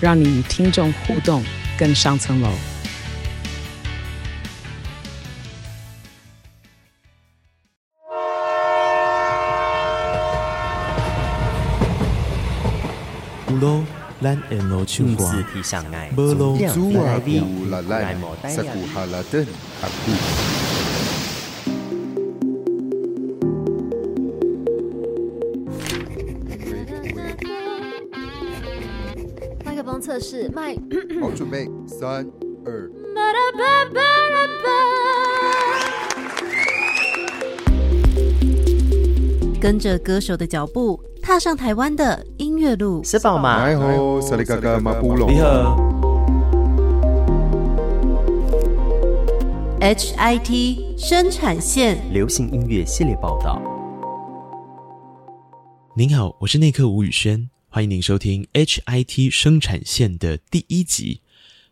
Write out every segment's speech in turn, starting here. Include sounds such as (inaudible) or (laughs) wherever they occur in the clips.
让你与听众互动更上层楼。咱沿路唱歌，无路阻碍你来莫呆呀。测试，麦。好，准备，三、二。跟着歌手的脚步，踏上台湾的音乐路。是宝吗？你好，萨利嘎嘎马布隆。你好。HIT 生产线流行音乐系列报道。您好，我是内克吴宇轩，欢迎您收听 HIT 生产线的第一集。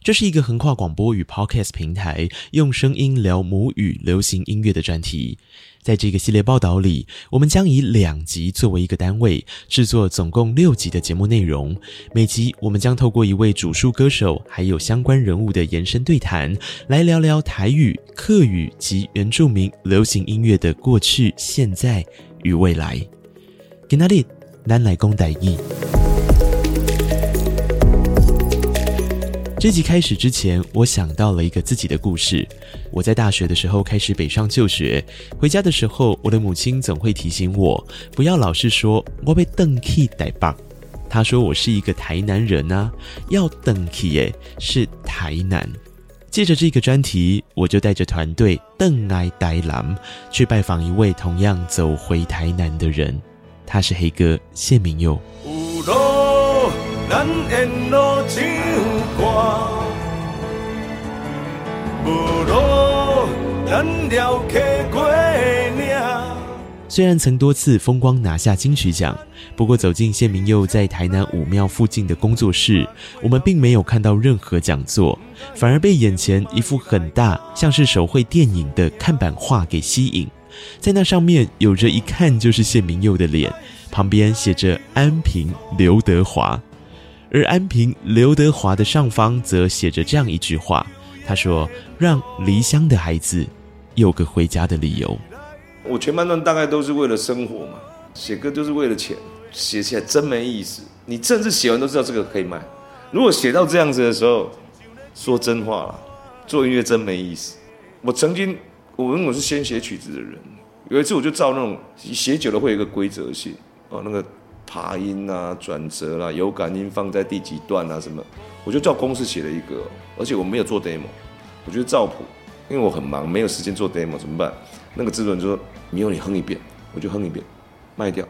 这是一个横跨广播与 Podcast 平台，用声音聊母语流行音乐的专题。在这个系列报道里，我们将以两集作为一个单位，制作总共六集的节目内容。每集我们将透过一位主述歌手，还有相关人物的延伸对谈，来聊聊台语、客语及原住民流行音乐的过去、现在与未来。今天咱来讲台语。这集开始之前，我想到了一个自己的故事。我在大学的时候开始北上就学，回家的时候，我的母亲总会提醒我，不要老是说“我被邓去台北”。她说我是一个台南人啊，要邓去耶，是台南。借着这个专题，我就带着团队邓来台南去拜访一位同样走回台南的人，他是黑哥谢明佑。虽然曾多次风光拿下金曲奖，不过走进谢明佑在台南武庙附近的工作室，我们并没有看到任何讲座，反而被眼前一幅很大，像是手绘电影的看板画给吸引。在那上面有着一看就是谢明佑的脸，旁边写着安平刘德华。而安平刘德华的上方则写着这样一句话：“他说，让离乡的孩子有个回家的理由。”我全班段大概都是为了生活嘛，写歌就是为了钱，写起来真没意思。你甚至写完都知道这个可以卖。如果写到这样子的时候，说真话了，做音乐真没意思。我曾经，我因为我是先写曲子的人，有一次我就照那种写久了会有一个规则性哦，那个。爬音啊，转折啦、有感音放在第几段啊？什么？我就照公式写了一个，而且我没有做 demo，我觉得照谱，因为我很忙，没有时间做 demo，怎么办？那个制作人就说：“你用你哼一遍，我就哼一遍，卖掉。”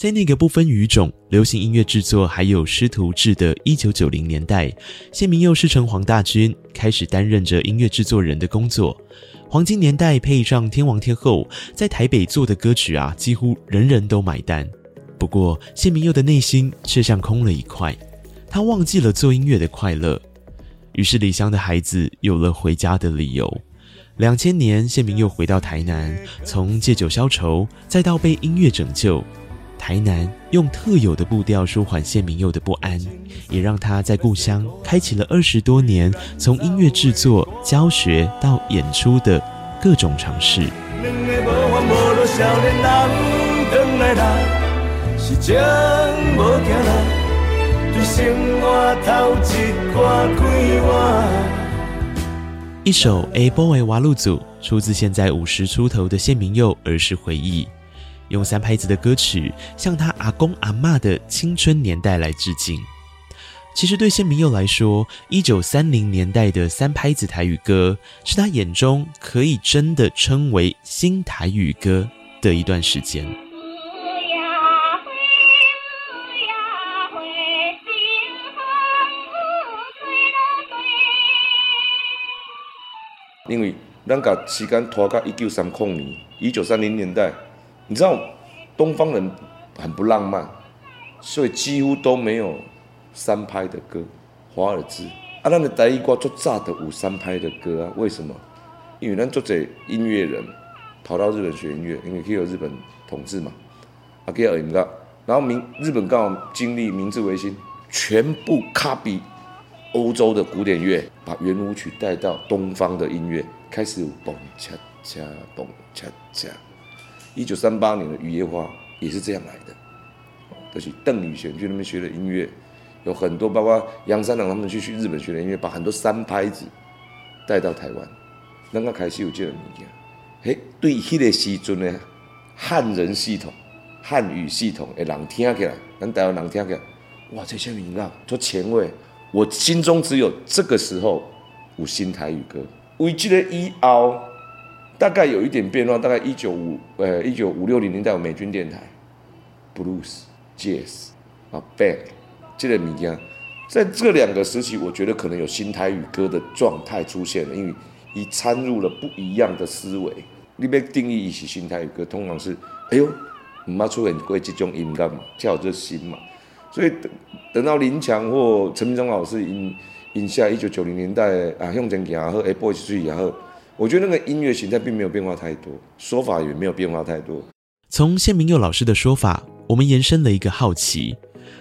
在那个不分语种、流行音乐制作还有师徒制的一九九零年代，谢明佑师承黄大军，开始担任着音乐制作人的工作。黄金年代配上天王天后，在台北做的歌曲啊，几乎人人都买单。不过，谢明佑的内心却像空了一块，他忘记了做音乐的快乐，于是李湘的孩子有了回家的理由。两千年，谢铭祐回到台南，从借酒消愁，再到被音乐拯救，台南用特有的步调舒缓谢明佑的不安，也让他在故乡开启了二十多年从音乐制作、教学到演出的各种尝试。一首《A Boy 瓦路祖》出自现在五十出头的谢铭祐儿时回忆，用三拍子的歌曲向他阿公阿妈的青春年代来致敬。其实对谢明佑来说，一九三零年代的三拍子台语歌是他眼中可以真的称为新台语歌的一段时间。因为咱把时间拖到一九三零年，一九三零年代你知道东方人很不浪漫，所以几乎都没有三拍的歌。华尔兹啊，咱的台语歌做早的有三拍的歌啊？为什么？因为咱做者音乐人跑到日本学音乐，因为可以有日本统治嘛，啊，可以有音乐。然后明日本刚好经历明治维新，全部 copy 欧洲的古典乐，把圆舞曲带到东方的音乐，开始蹦恰恰蹦恰恰。一九三八年的《雨夜花》也是这样来的，就是邓雨贤去那边学的音乐，有很多包括杨三郎他们去去日本学的音乐，把很多三拍子带到台湾，那个开始有这个物件。嘿，对迄个时阵呢，汉人系统。汉语系统诶，人听起来，咱台湾人听起来，哇，这些名啊多前卫！我心中只有这个时候有新台语歌。我记得以后大概有一点变化，大概一九五呃一九五六零年代有美军电台，blues、jazz 啊，band 这个物件，在这两个时期，我觉得可能有新台语歌的状态出现了，因为已掺入了不一样的思维。你被定义一起新台语歌，通常是哎呦。唔捌出很贵这种音乐嘛，叫做新嘛，所以等等到林强或陈明忠老师引引下一九九零年代啊，向前行和 A Boys 去也好，我觉得那个音乐形态并没有变化太多，说法也没有变化太多。从谢明佑老师的说法，我们延伸了一个好奇，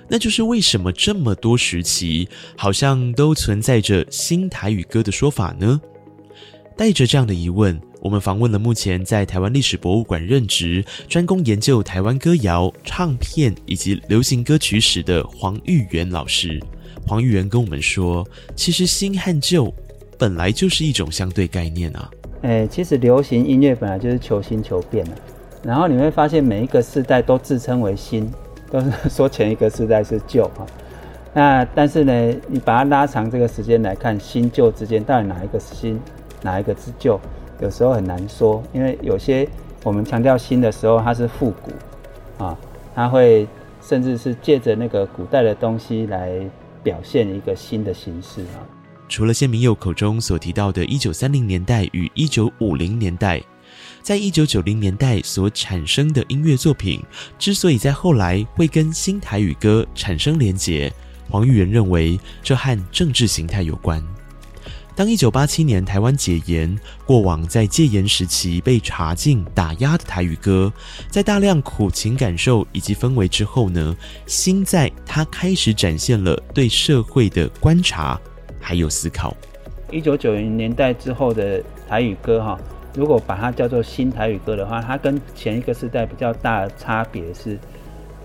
那就是为什么这么多时期好像都存在着新台语歌的说法呢？带着这样的疑问。我们访问了目前在台湾历史博物馆任职、专攻研究台湾歌谣、唱片以及流行歌曲史的黄玉元老师。黄玉元跟我们说，其实新和旧本来就是一种相对概念啊。诶，其实流行音乐本来就是求新求变的，然后你会发现每一个世代都自称为新，都是说前一个世代是旧啊。那但是呢，你把它拉长这个时间来看，新旧之间到底哪一个是新，哪一个是旧？有时候很难说，因为有些我们强调新的时候，它是复古啊，它会甚至是借着那个古代的东西来表现一个新的形式啊。除了谢明佑口中所提到的1930年代与1950年代，在1990年代所产生的音乐作品，之所以在后来会跟新台语歌产生连结，黄玉元认为这和政治形态有关。当一九八七年台湾解严，过往在戒严时期被查禁打压的台语歌，在大量苦情感受以及氛围之后呢，新在他开始展现了对社会的观察还有思考。一九九零年代之后的台语歌哈，如果把它叫做新台语歌的话，它跟前一个时代比较大的差别是，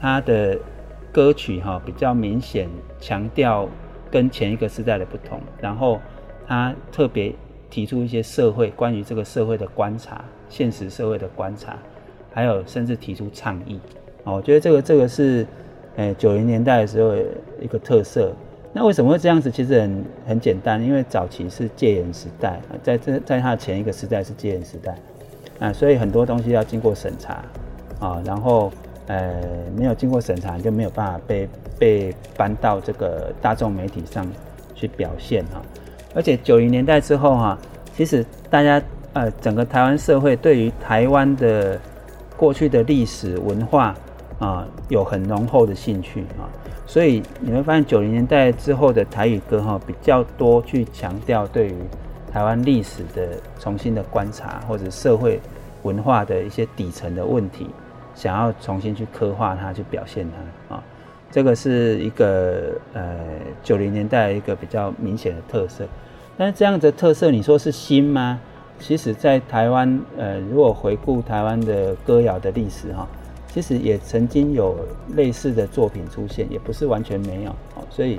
它的歌曲哈比较明显强调跟前一个时代的不同，然后。他特别提出一些社会关于这个社会的观察，现实社会的观察，还有甚至提出倡议。哦，我觉得这个这个是，诶九零年代的时候一个特色。那为什么会这样子？其实很很简单，因为早期是戒严时代，在这在他前一个时代是戒严时代，啊，所以很多东西要经过审查，啊，然后呃没有经过审查就没有办法被被搬到这个大众媒体上去表现啊。而且九零年代之后哈，其实大家呃整个台湾社会对于台湾的过去的历史文化啊有很浓厚的兴趣啊，所以你会发现九零年代之后的台语歌哈比较多去强调对于台湾历史的重新的观察或者社会文化的一些底层的问题，想要重新去刻画它去表现它啊，这个是一个呃九零年代一个比较明显的特色。但是这样的特色，你说是新吗？其实，在台湾，呃，如果回顾台湾的歌谣的历史，哈，其实也曾经有类似的作品出现，也不是完全没有。所以，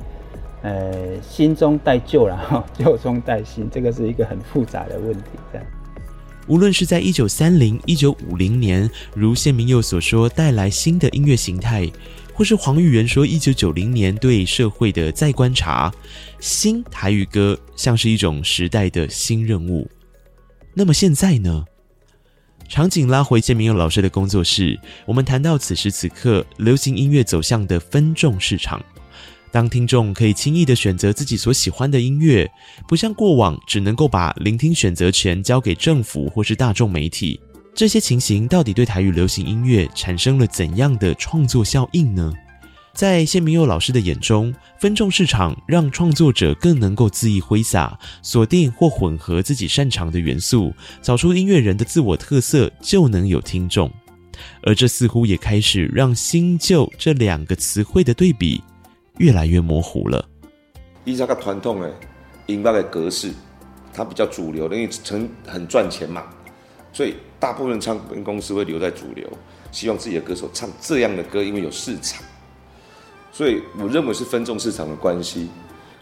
呃，新中带旧，然 (laughs) 后旧中带新，这个是一个很复杂的问题。这样，无论是在一九三零、一九五零年，如谢明佑所说，带来新的音乐形态。或是黄玉元说，一九九零年对社会的再观察，新台语歌像是一种时代的新任务。那么现在呢？场景拉回建明佑老师的工作室，我们谈到此时此刻流行音乐走向的分众市场。当听众可以轻易的选择自己所喜欢的音乐，不像过往只能够把聆听选择权交给政府或是大众媒体，这些情形到底对台语流行音乐产生了怎样的创作效应呢？在谢明佑老师的眼中，分众市场让创作者更能够恣意挥洒，锁定或混合自己擅长的元素，找出音乐人的自我特色，就能有听众。而这似乎也开始让新旧这两个词汇的对比越来越模糊了。以前个传统的音乐的格式，它比较主流，因为成很赚钱嘛，所以大部分唱片公司会留在主流，希望自己的歌手唱这样的歌，因为有市场。所以我认为是分众市场的关系。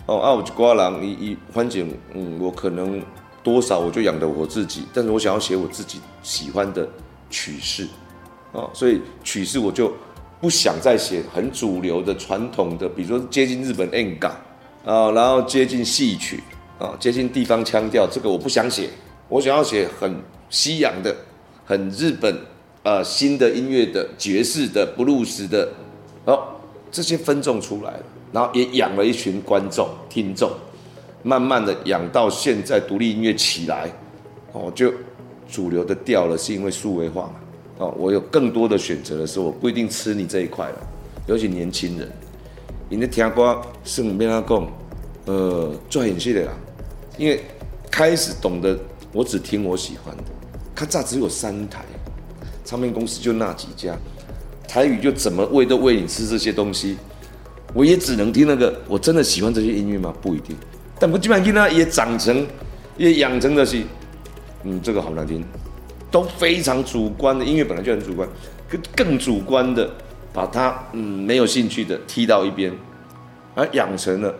哦，啊，我瓜郎，一一环境，嗯，我可能多少我就养得我自己，但是我想要写我自己喜欢的曲式，哦，所以曲式我就不想再写很主流的传统的，比如说接近日本演歌啊，然后接近戏曲啊，接近地方腔调，这个我不想写，我想要写很西洋的、很日本呃新的音乐的爵士的、布鲁斯的，哦。这些分众出来了，然后也养了一群观众、听众，慢慢的养到现在独立音乐起来，哦，就主流的掉了，是因为数位化嘛，哦，我有更多的选择的时候，我不一定吃你这一块了，尤其年轻人，你的听歌是唔变他讲，呃，做演戏的啦，因为开始懂得，我只听我喜欢的，咔嚓只有三台，唱片公司就那几家。台语就怎么喂都喂你吃这些东西，我也只能听那个。我真的喜欢这些音乐吗？不一定。但我基本上听它也长成，也养成的是，嗯，这个好难听，都非常主观的音乐本来就很主观，更更主观的把它嗯没有兴趣的踢到一边，而养成了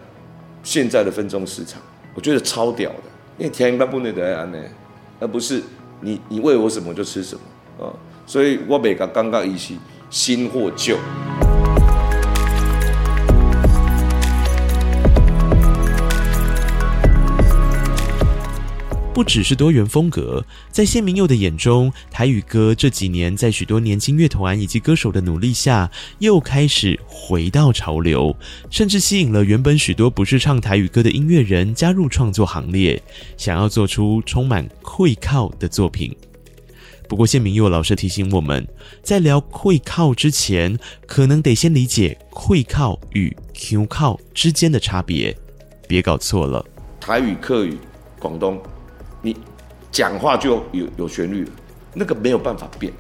现在的分众市场。我觉得超屌的，因为天一般不能得安呢，而不是你你喂我什么就吃什么啊。所以我每个刚刚一起。新或旧，不只是多元风格，在谢明佑的眼中，台语歌这几年在许多年轻乐团以及歌手的努力下，又开始回到潮流，甚至吸引了原本许多不是唱台语歌的音乐人加入创作行列，想要做出充满会靠的作品。不过，谢铭祐老师提醒我们，在聊气口之前，可能得先理解气口与 Q 靠之间的差别，别搞错了。台语、客语、广东，你讲话就有有旋律，那个没有办法变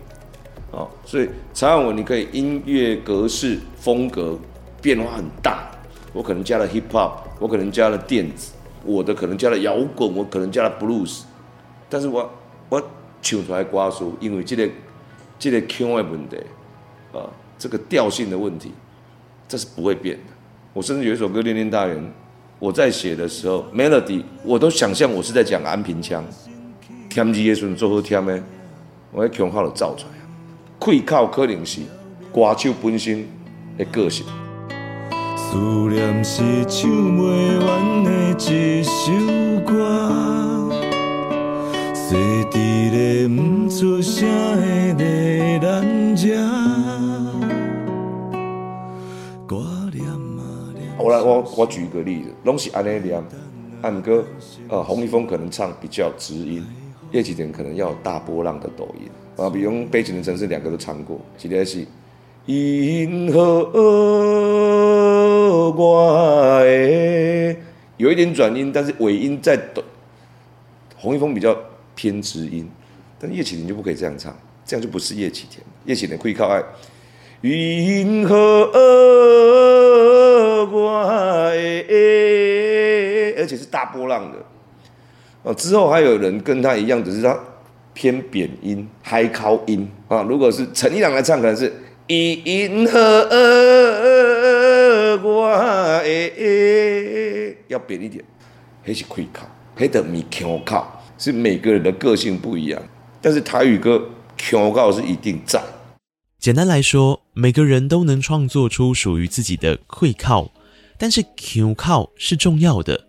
啊。所以，潮语文你可以音乐格式风格变化很大，我可能加了 hip hop，我可能加了电子，我的可能加了摇滚，我可能加了 blues，但是我我。唱出来歌词，因为这个这个腔的问题啊，这个调性的问题，这是不会变的。我甚至有一首歌《恋恋大人》，我在写的时候，melody 我都想象我是在讲安平腔，添字的时候做好添的，我的腔口就造出来。气口可能是歌手本身的个性。思念是唱不完的一首歌。我来，我我举一个例子，拢是安尼念，按歌，呃，洪一峰可能唱比较直音，叶启田可能要有大波浪的抖音，啊，比如《悲情的城市》两个都唱过，一个是银河我的，有一点转音，但是尾音在抖，洪一峰比较。偏直音，但叶启田就不可以这样唱，这样就不是叶启田。叶启田可以靠爱，云和我而且是大波浪的。哦，之后还有人跟他一样，只是他偏扁音、嗨高音啊。如果是陈一郎来唱，可能是云和我要扁一点，还是可以靠，还得米强靠。是每个人的个性不一样，但是台语歌腔口是一定在。简单来说，每个人都能创作出属于自己的气口，但是腔口是重要的。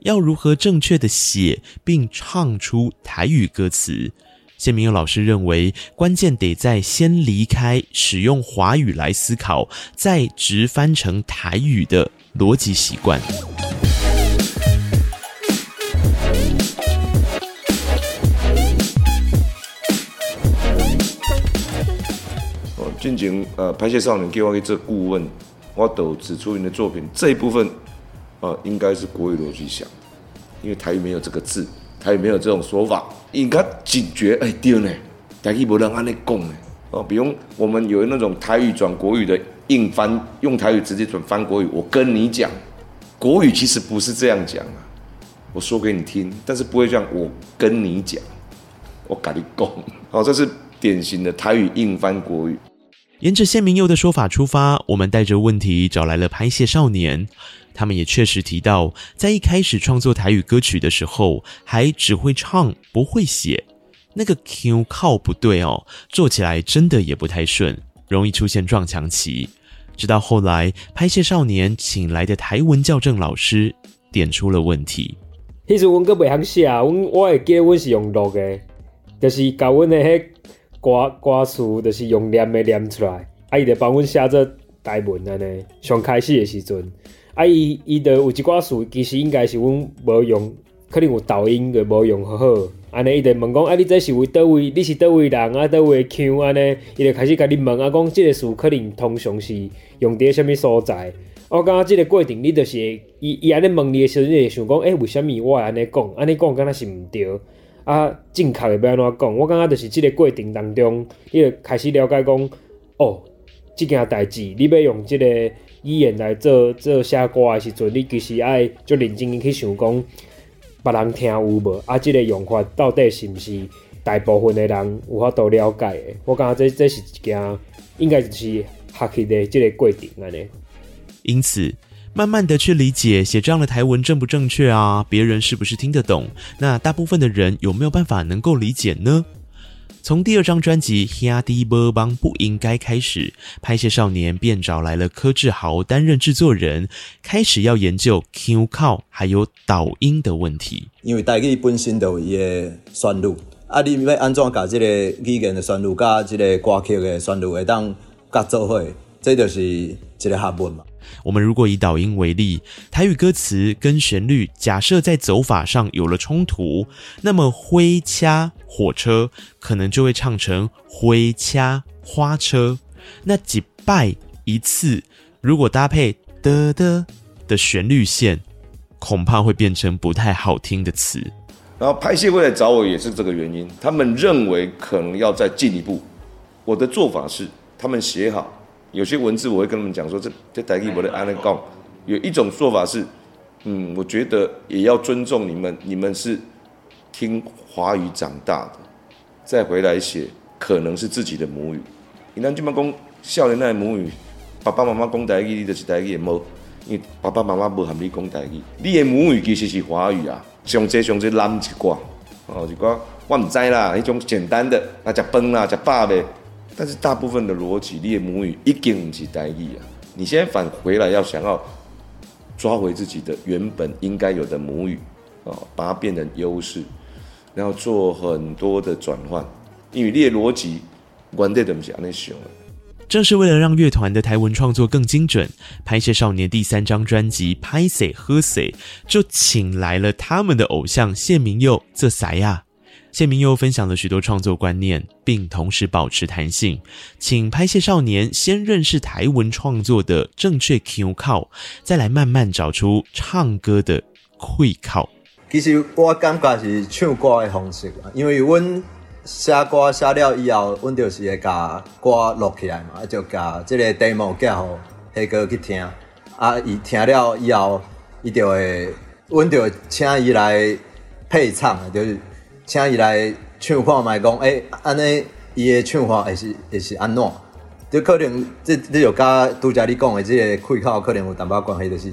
要如何正确的写并唱出台语歌词，谢明佑老师认为，关键得在先离开使用华语来思考，再直翻成台语的逻辑习惯。进行呃拍谢少年给我一做顾问，我都指出你的作品这一部分，呃，应该是国语逻辑想，因为台语没有这个字。台语没有这种说法，应该警觉哎，对呢，台语不能按那讲呢哦。比如我们有那种台语转国语的硬翻，用台语直接转翻国语。我跟你讲，国语其实不是这样讲啊。我说给你听，但是不会这样。我跟你讲，我跟你讲，哦，这是典型的台语硬翻国语。沿着谢明佑的说法出发，我们带着问题找来了拍谢少年。他们也确实提到，在一开始创作台语歌曲的时候，还只会唱不会写，那个 Q 靠不对哦，做起来真的也不太顺，容易出现撞墙期。直到后来，拍谢少年请来的台文校正老师点出了问题。其实我搁袂晓写，我我会记我是用录的，就是教我的迄歌歌词，就是用念的念出来，啊，伊就帮阮写做台文安尼。上开始的时阵。啊，伊伊的有一寡词，其实应该是阮无用，可能有抖音就无用好好。安尼伊就问讲，啊，你这是为叨位？你是叨位人啊？叨位腔安尼？伊就开始甲你问啊，讲即个词可能通常是用伫虾米所在？我感觉即个过程，你就是伊伊安尼问你诶时阵，你会想讲，诶、为虾米我会安尼讲？安尼讲敢若是毋对？啊，正确诶要安怎讲？我感觉就是即个过程当中，你就开始了解讲，哦，即件代志，你要用即、这个。语言来做做写歌的时阵，你其实爱就认真去想讲，别人听有无？啊，这个用法到底是不是大部分的人有法度了解的？我感觉这这是一件应该就是学习的这个过程安尼。因此，慢慢的去理解写这样的台文正不正确啊？别人是不是听得懂？那大部分的人有没有办法能够理解呢？从第二张专辑《Harder Bang 不应该》开始，拍谢少年便找来了柯志豪担任制作人，开始要研究 Q 靠还有导音的问题。因为台语本身都有伊个旋律，啊，你要安怎把这个语言的旋律加这个歌曲的旋律会当合做伙，这就是一个学问嘛。我们如果以导音为例，台语歌词跟旋律假设在走法上有了冲突，那么灰掐火车可能就会唱成灰掐花车。那几拜一次，如果搭配的的的旋律线，恐怕会变成不太好听的词。然后拍戏会来找我也是这个原因，他们认为可能要再进一步。我的做法是，他们写好。有些文字我会跟他们讲说，这这台语我的安尼讲。有一种说法是，嗯，我觉得也要尊重你们，你们是听华语长大的，再回来写可能是自己的母语。你那就嘛讲少年那母语，爸爸妈妈讲台语，你就是台语也无，因为爸爸妈妈无喊你讲台语，你的母语其实是华语啊。上这上这难一挂，哦，一挂我唔知啦，一种简单的，那食饭啦，食饱呗。但是大部分的逻辑，你的母语一定是台语啊！你现在返回来要想要抓回自己的原本应该有的母语啊，把它变成优势，然后做很多的转换，因为你的逻辑完全都不是那想的。正是为了让乐团的台文创作更精准，拍谢少年第三张专辑《拍谁喝谁》就请来了他们的偶像谢明佑这谁呀？谢明又分享了许多创作观念，并同时保持弹性，请拍戏少年先认识台文创作的正确 Q 靠，再来慢慢找出唱歌的会靠。其实我感觉是唱歌的方式，因为阮写歌写了以后，阮就是会把歌录起来嘛，就把这个 demo 寄好黑哥去听，啊，伊听了以后，伊就会，阮就请伊来配唱，就是。请伊来唱看卖讲，诶，安尼伊的唱法会是会是安怎？就可能这这就甲拄则你讲的这个开口可能有淡薄关系，就是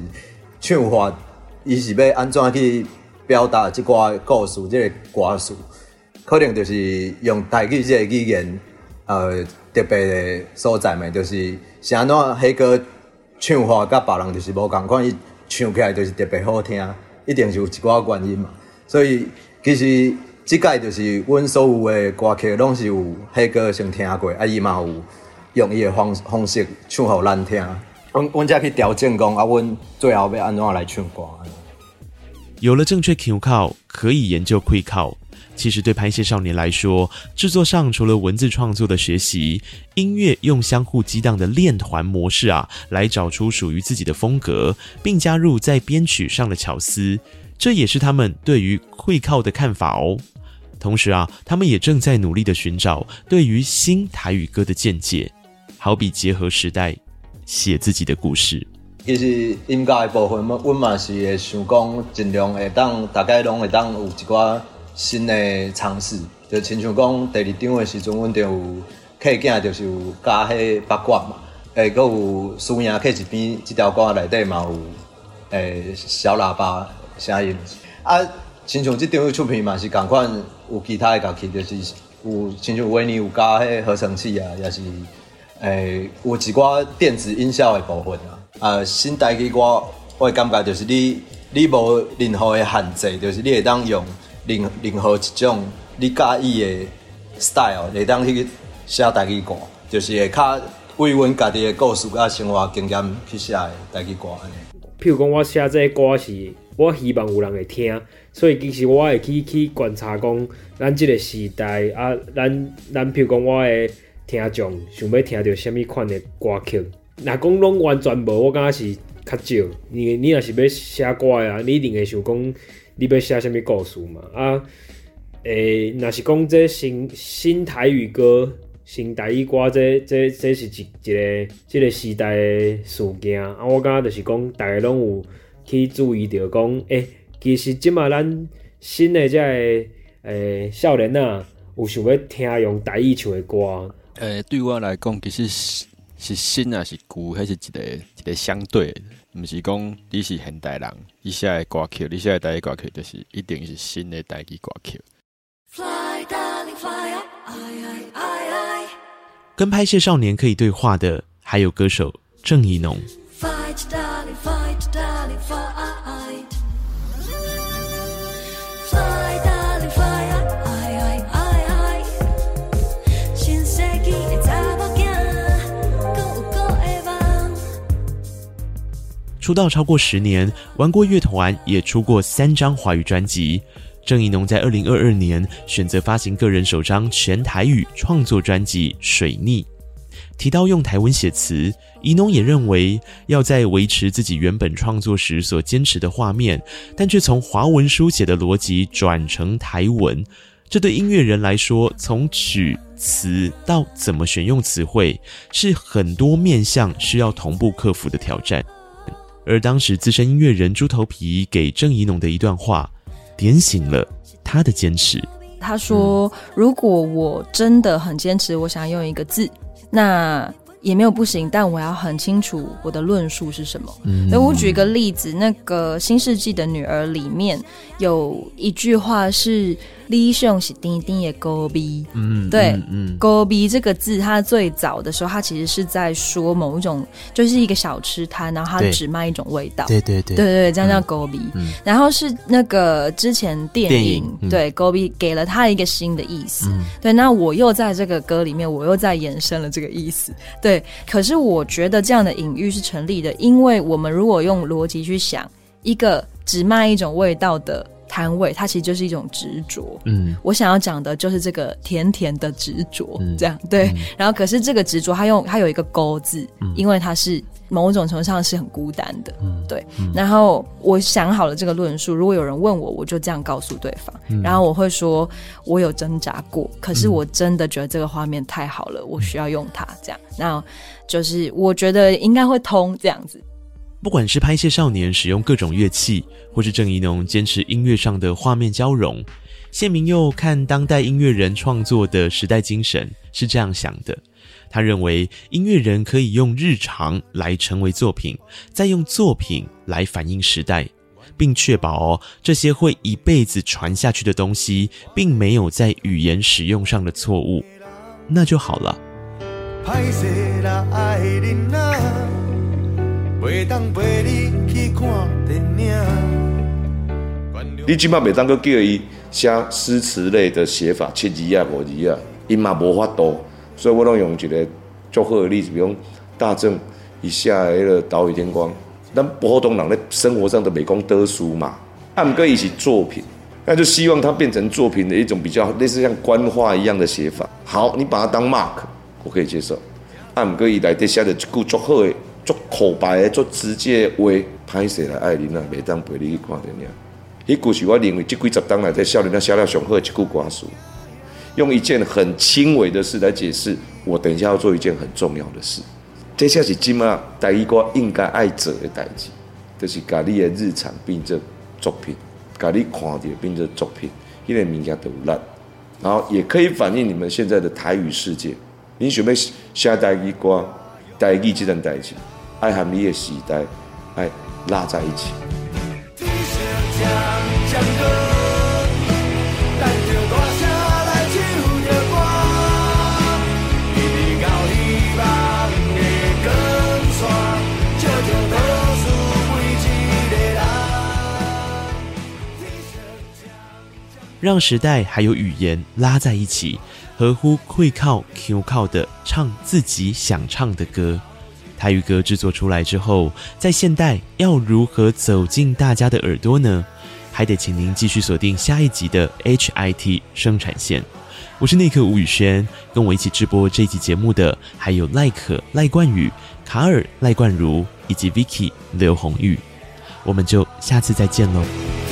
唱法，伊是要安怎去表达即个故事，即个歌词，可能就是用台语即个语言，呃，特别的所在嘛，就是是安怎迄个唱法甲别人就是无共款，伊唱起来就是特别好听，一定是有一寡原因嘛。所以其实。即届就是阮所有的歌曲拢是有迄个先听过，啊伊嘛有用伊的方方式唱互咱听，阮阮才去调整讲啊，阮最后要安怎来唱歌。有了正确口靠，可以研究会靠。其实对拍戏少年来说，制作上除了文字创作的学习，音乐用相互激荡的练团模式啊，来找出属于自己的风格，并加入在编曲上的巧思，这也是他们对于会靠的看法哦。同时啊，他们也正在努力的寻找对于新台语歌的见解，好比结合时代，写自己的故事。其实音乐的部分，我嘛是会想讲，尽量会当大概拢会当有一寡。新的尝试，就亲像讲第二张的时阵，阮就有客件，就是有加迄八卦嘛，诶，搁有输赢客一边，这条歌内底嘛有诶小喇叭声音。啊，亲像即张的出片嘛是共款，有其他的乐器，就是有亲像维尼有加迄合成器啊，也是诶有一寡电子音效的部分啊。啊，新台语歌，我感觉就是你你无任何的限制，就是你会当用。任任何一种你介意的 style，会当去写台语歌，就是会较为阮家己的故事甲生活经验去写的台语歌安尼。譬如讲，我写这个歌是，我希望有人会听，所以其实我会去去观察讲，咱这个时代啊，咱咱譬如讲，我会听众想要听到什么款的歌曲。若讲拢完全无，我感觉是较少。你你若是要写歌啊，你一定会想讲。你要写什么故事嘛？啊，诶、欸，若是讲这新新台语歌、新台语歌这，这这是一一个这个时代的事件啊。我感觉就是讲，大家拢有去注意到讲，诶、欸，其实即马咱新的这个诶、欸、少年啊，有想要听用台语唱的歌。诶、欸，对我来讲，其实是是新啊，是旧，还是一个一个相对的。毋是讲你是现代人，你写的歌曲，你写的台语歌曲，就是一定是新的台语歌曲。跟拍摄少年可以对话的，还有歌手郑宜农。出道超过十年，玩过乐团，也出过三张华语专辑。郑宜农在二零二二年选择发行个人首张全台语创作专辑《水逆》。提到用台文写词，宜农也认为要在维持自己原本创作时所坚持的画面，但却从华文书写的逻辑转成台文。这对音乐人来说，从曲词到怎么选用词汇，是很多面向需要同步克服的挑战。而当时资深音乐人猪头皮给郑怡农的一段话，点醒了他的坚持。他说：“如果我真的很坚持，我想用一个字，那也没有不行，但我要很清楚我的论述是什么。嗯”那我举一个例子，那个《新世纪的女儿》里面有一句话是。李雄是丁丁的高逼，嗯，对，嗯，高逼这个字，它最早的时候，它其实是在说某一种，就是一个小吃摊，然后它只卖一种味道，对对对，对对对，这样叫高逼。嗯，然后是那个之前电影，对高逼给了他一个新的意思，嗯，对，那我又在这个歌里面，我又在延伸了这个意思，对。可是我觉得这样的隐喻是成立的，因为我们如果用逻辑去想，一个只卖一种味道的。摊位，它其实就是一种执着。嗯，我想要讲的就是这个甜甜的执着，嗯、这样对。嗯、然后，可是这个执着，它用它有一个勾字，嗯、因为它是某种程度上是很孤单的。嗯，对。嗯、然后我想好了这个论述，如果有人问我，我就这样告诉对方。嗯、然后我会说，我有挣扎过，可是我真的觉得这个画面太好了，嗯、我需要用它。这样，那就是我觉得应该会通这样子。不管是拍谢少年使用各种乐器，或是郑宜农坚持音乐上的。画面交融，谢明佑看当代音乐人创作的时代精神是这样想的：他认为音乐人可以用日常来成为作品，再用作品来反映时代，并确保哦这些会一辈子传下去的东西，并没有在语言使用上的错误，那就好了。你起码每当阁叫伊写诗词类的写法，七字啊、五字啊，伊嘛无法度，所以我拢用一个足好的例子，比如大正一下迄个岛屿天光，咱普通人咧生活上的美工得书嘛，啊毋过伊是作品，那就希望它变成作品的一种比较类似像官话一样的写法。好，你把它当 mark，我可以接受。啊毋过伊内底写的一句足好的、足口白的、足直接的话，歹势来爱恁啊，袂当陪你去看电影。迄句是我认为这几十当来在少年仔写了上好的一句歌词，用一件很轻微的事来解释我等一下要做一件很重要的事。这才是今麦台语歌应该爱做的代志，就是把你的日常变成作品，把你看到变成作品，因为物件都有力，然后也可以反映你们现在的台语世界。你想要写台语歌，台语这件代志，爱和你的时代爱拉在一起。让时代还有语言拉在一起，合乎会靠 Q 靠的唱自己想唱的歌。台语歌制作出来之后，在现代要如何走进大家的耳朵呢？还得请您继续锁定下一集的 HIT 生产线。我是内克吴宇轩，跟我一起直播这集节目的还有赖可赖冠宇、卡尔赖冠如以及 Vicky 刘红玉。我们就下次再见喽。